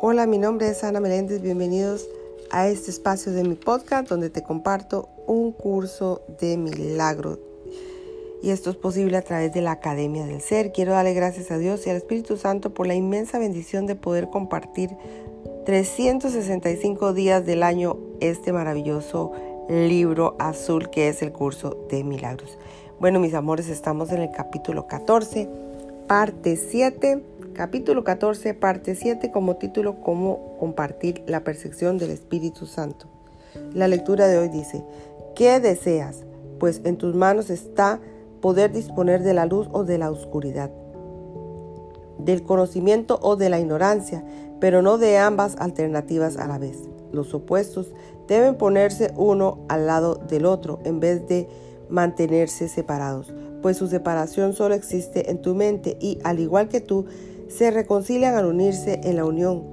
Hola, mi nombre es Ana Meléndez. Bienvenidos a este espacio de mi podcast donde te comparto un curso de milagro. Y esto es posible a través de la Academia del Ser. Quiero darle gracias a Dios y al Espíritu Santo por la inmensa bendición de poder compartir 365 días del año este maravilloso libro azul que es el curso de milagros. Bueno, mis amores, estamos en el capítulo 14, parte 7 capítulo 14, parte 7, como título Cómo compartir la percepción del Espíritu Santo. La lectura de hoy dice, ¿qué deseas? Pues en tus manos está poder disponer de la luz o de la oscuridad, del conocimiento o de la ignorancia, pero no de ambas alternativas a la vez. Los opuestos deben ponerse uno al lado del otro en vez de mantenerse separados, pues su separación solo existe en tu mente y, al igual que tú, se reconcilian al unirse en la unión.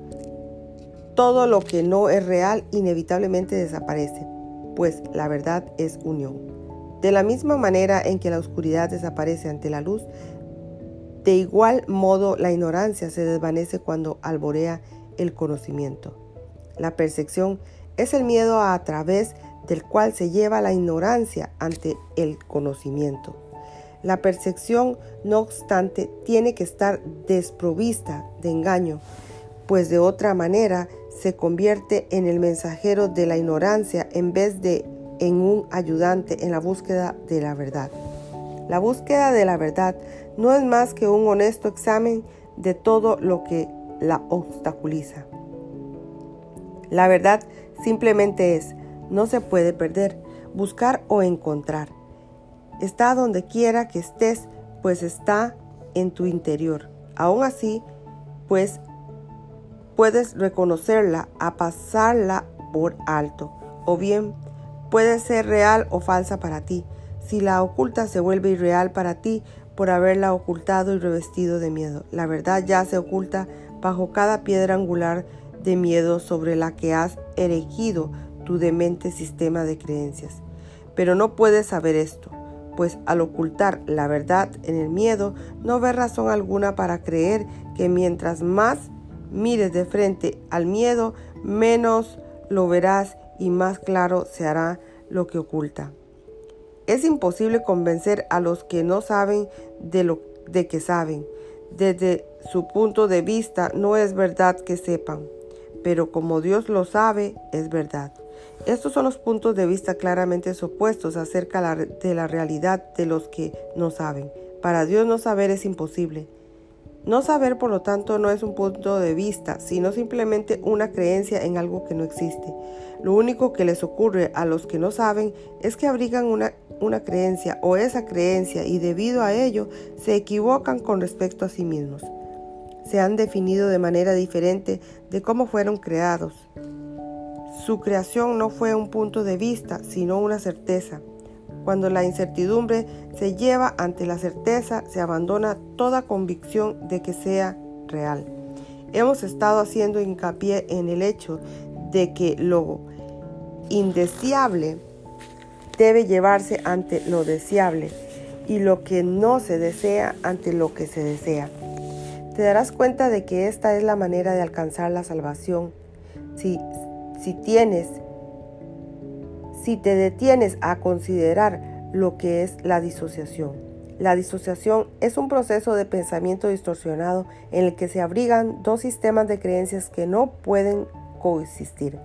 Todo lo que no es real inevitablemente desaparece, pues la verdad es unión. De la misma manera en que la oscuridad desaparece ante la luz, de igual modo la ignorancia se desvanece cuando alborea el conocimiento. La percepción es el miedo a través del cual se lleva la ignorancia ante el conocimiento. La percepción, no obstante, tiene que estar desprovista de engaño, pues de otra manera se convierte en el mensajero de la ignorancia en vez de en un ayudante en la búsqueda de la verdad. La búsqueda de la verdad no es más que un honesto examen de todo lo que la obstaculiza. La verdad simplemente es, no se puede perder, buscar o encontrar. Está donde quiera que estés, pues está en tu interior. Aún así, pues puedes reconocerla a pasarla por alto. O bien puede ser real o falsa para ti. Si la oculta se vuelve irreal para ti por haberla ocultado y revestido de miedo. La verdad ya se oculta bajo cada piedra angular de miedo sobre la que has erigido tu demente sistema de creencias. Pero no puedes saber esto pues al ocultar la verdad en el miedo, no ves razón alguna para creer que mientras más mires de frente al miedo, menos lo verás y más claro se hará lo que oculta. Es imposible convencer a los que no saben de lo de que saben. Desde su punto de vista no es verdad que sepan, pero como Dios lo sabe, es verdad. Estos son los puntos de vista claramente opuestos acerca de la realidad de los que no saben. Para Dios no saber es imposible. No saber, por lo tanto, no es un punto de vista, sino simplemente una creencia en algo que no existe. Lo único que les ocurre a los que no saben es que abrigan una, una creencia o esa creencia y debido a ello se equivocan con respecto a sí mismos. Se han definido de manera diferente de cómo fueron creados. Su creación no fue un punto de vista, sino una certeza. Cuando la incertidumbre se lleva ante la certeza, se abandona toda convicción de que sea real. Hemos estado haciendo hincapié en el hecho de que lo indeseable debe llevarse ante lo deseable y lo que no se desea ante lo que se desea. Te darás cuenta de que esta es la manera de alcanzar la salvación. Si si tienes, si te detienes a considerar lo que es la disociación. La disociación es un proceso de pensamiento distorsionado en el que se abrigan dos sistemas de creencias que no pueden coexistir.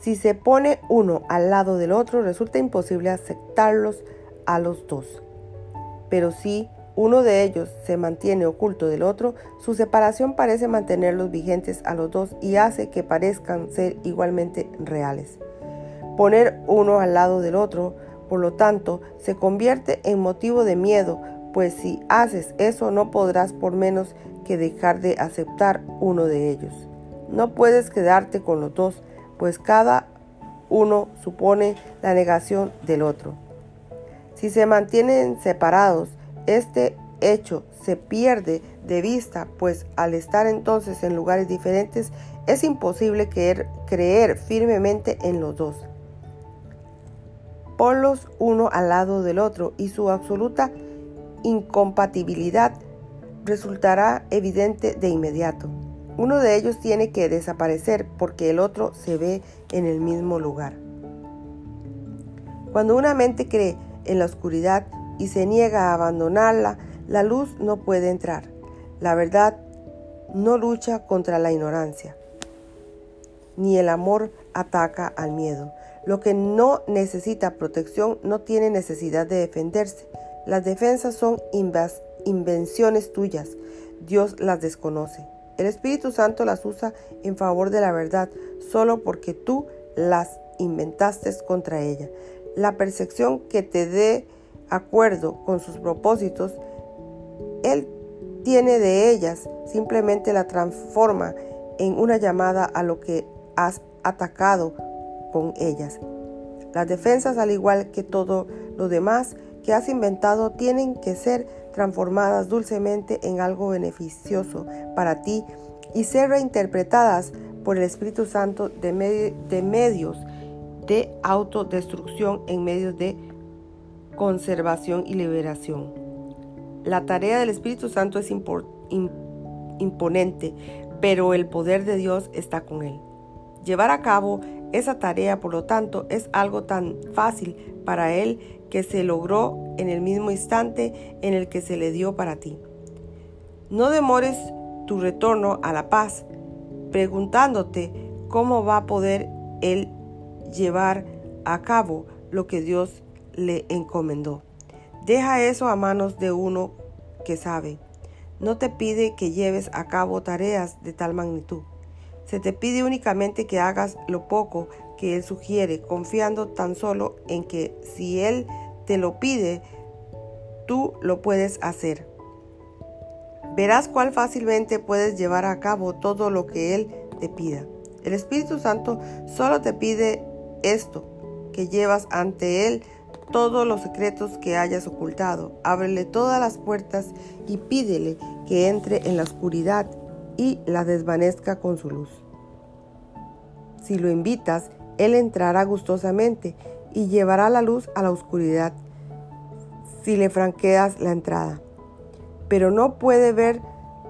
Si se pone uno al lado del otro, resulta imposible aceptarlos a los dos. Pero si uno de ellos se mantiene oculto del otro, su separación parece mantenerlos vigentes a los dos y hace que parezcan ser igualmente reales. Poner uno al lado del otro, por lo tanto, se convierte en motivo de miedo, pues si haces eso no podrás por menos que dejar de aceptar uno de ellos. No puedes quedarte con los dos, pues cada uno supone la negación del otro. Si se mantienen separados, este hecho se pierde de vista, pues al estar entonces en lugares diferentes es imposible creer, firmemente en los dos. Ponlos uno al lado del otro y su absoluta incompatibilidad resultará evidente de inmediato. Uno de ellos tiene que desaparecer porque el otro se ve en el mismo lugar. Cuando una mente cree en la oscuridad y se niega a abandonarla, la luz no puede entrar. La verdad no lucha contra la ignorancia, ni el amor ataca al miedo. Lo que no necesita protección no tiene necesidad de defenderse. Las defensas son invenciones tuyas. Dios las desconoce. El Espíritu Santo las usa en favor de la verdad solo porque tú las inventaste contra ella. La percepción que te dé acuerdo con sus propósitos, Él tiene de ellas, simplemente la transforma en una llamada a lo que has atacado con ellas. Las defensas, al igual que todo lo demás que has inventado, tienen que ser transformadas dulcemente en algo beneficioso para ti y ser reinterpretadas por el Espíritu Santo de, de medios de autodestrucción en medios de conservación y liberación. La tarea del Espíritu Santo es imponente, pero el poder de Dios está con él. Llevar a cabo esa tarea, por lo tanto, es algo tan fácil para Él que se logró en el mismo instante en el que se le dio para ti. No demores tu retorno a la paz, preguntándote cómo va a poder Él llevar a cabo lo que Dios le encomendó. Deja eso a manos de uno que sabe. No te pide que lleves a cabo tareas de tal magnitud. Se te pide únicamente que hagas lo poco que Él sugiere, confiando tan solo en que si Él te lo pide, tú lo puedes hacer. Verás cuál fácilmente puedes llevar a cabo todo lo que Él te pida. El Espíritu Santo solo te pide esto, que llevas ante Él todos los secretos que hayas ocultado. Ábrele todas las puertas y pídele que entre en la oscuridad y la desvanezca con su luz. Si lo invitas, Él entrará gustosamente y llevará la luz a la oscuridad si le franqueas la entrada. Pero no puede ver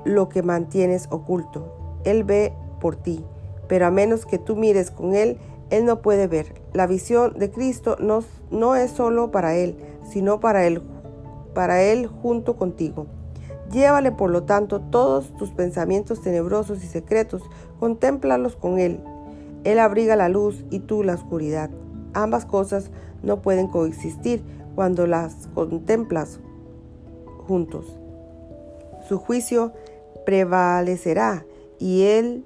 lo que mantienes oculto. Él ve por ti, pero a menos que tú mires con Él, Él no puede ver. La visión de Cristo no, no es solo para Él, sino para Él, para Él junto contigo. Llévale, por lo tanto, todos tus pensamientos tenebrosos y secretos, contémplalos con Él. Él abriga la luz y tú la oscuridad. Ambas cosas no pueden coexistir cuando las contemplas juntos. Su juicio prevalecerá y Él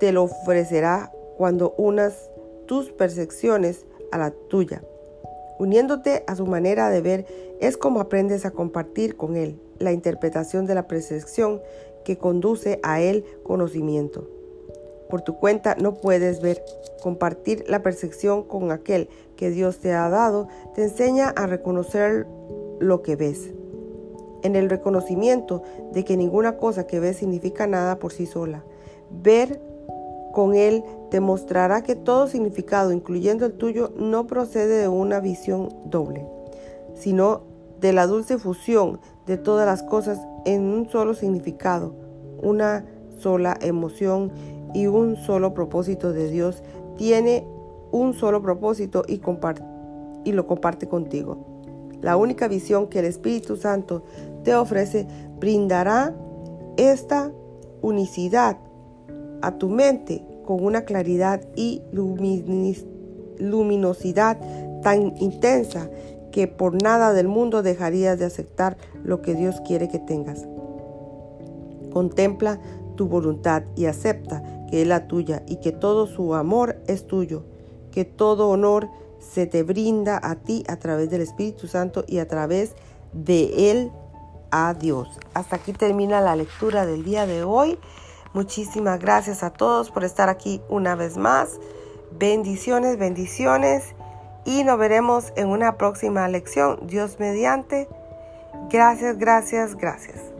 te lo ofrecerá cuando unas tus percepciones a la tuya. Uniéndote a su manera de ver es como aprendes a compartir con Él la interpretación de la percepción que conduce a él conocimiento. Por tu cuenta no puedes ver. Compartir la percepción con aquel que Dios te ha dado te enseña a reconocer lo que ves. En el reconocimiento de que ninguna cosa que ves significa nada por sí sola. Ver con él te mostrará que todo significado, incluyendo el tuyo, no procede de una visión doble, sino de la dulce fusión de todas las cosas en un solo significado, una sola emoción y un solo propósito de Dios. Tiene un solo propósito y, y lo comparte contigo. La única visión que el Espíritu Santo te ofrece brindará esta unicidad a tu mente con una claridad y luminosidad tan intensa que por nada del mundo dejarías de aceptar lo que Dios quiere que tengas. Contempla tu voluntad y acepta que es la tuya y que todo su amor es tuyo, que todo honor se te brinda a ti a través del Espíritu Santo y a través de Él a Dios. Hasta aquí termina la lectura del día de hoy. Muchísimas gracias a todos por estar aquí una vez más. Bendiciones, bendiciones y nos veremos en una próxima lección. Dios mediante. Gracias, gracias, gracias.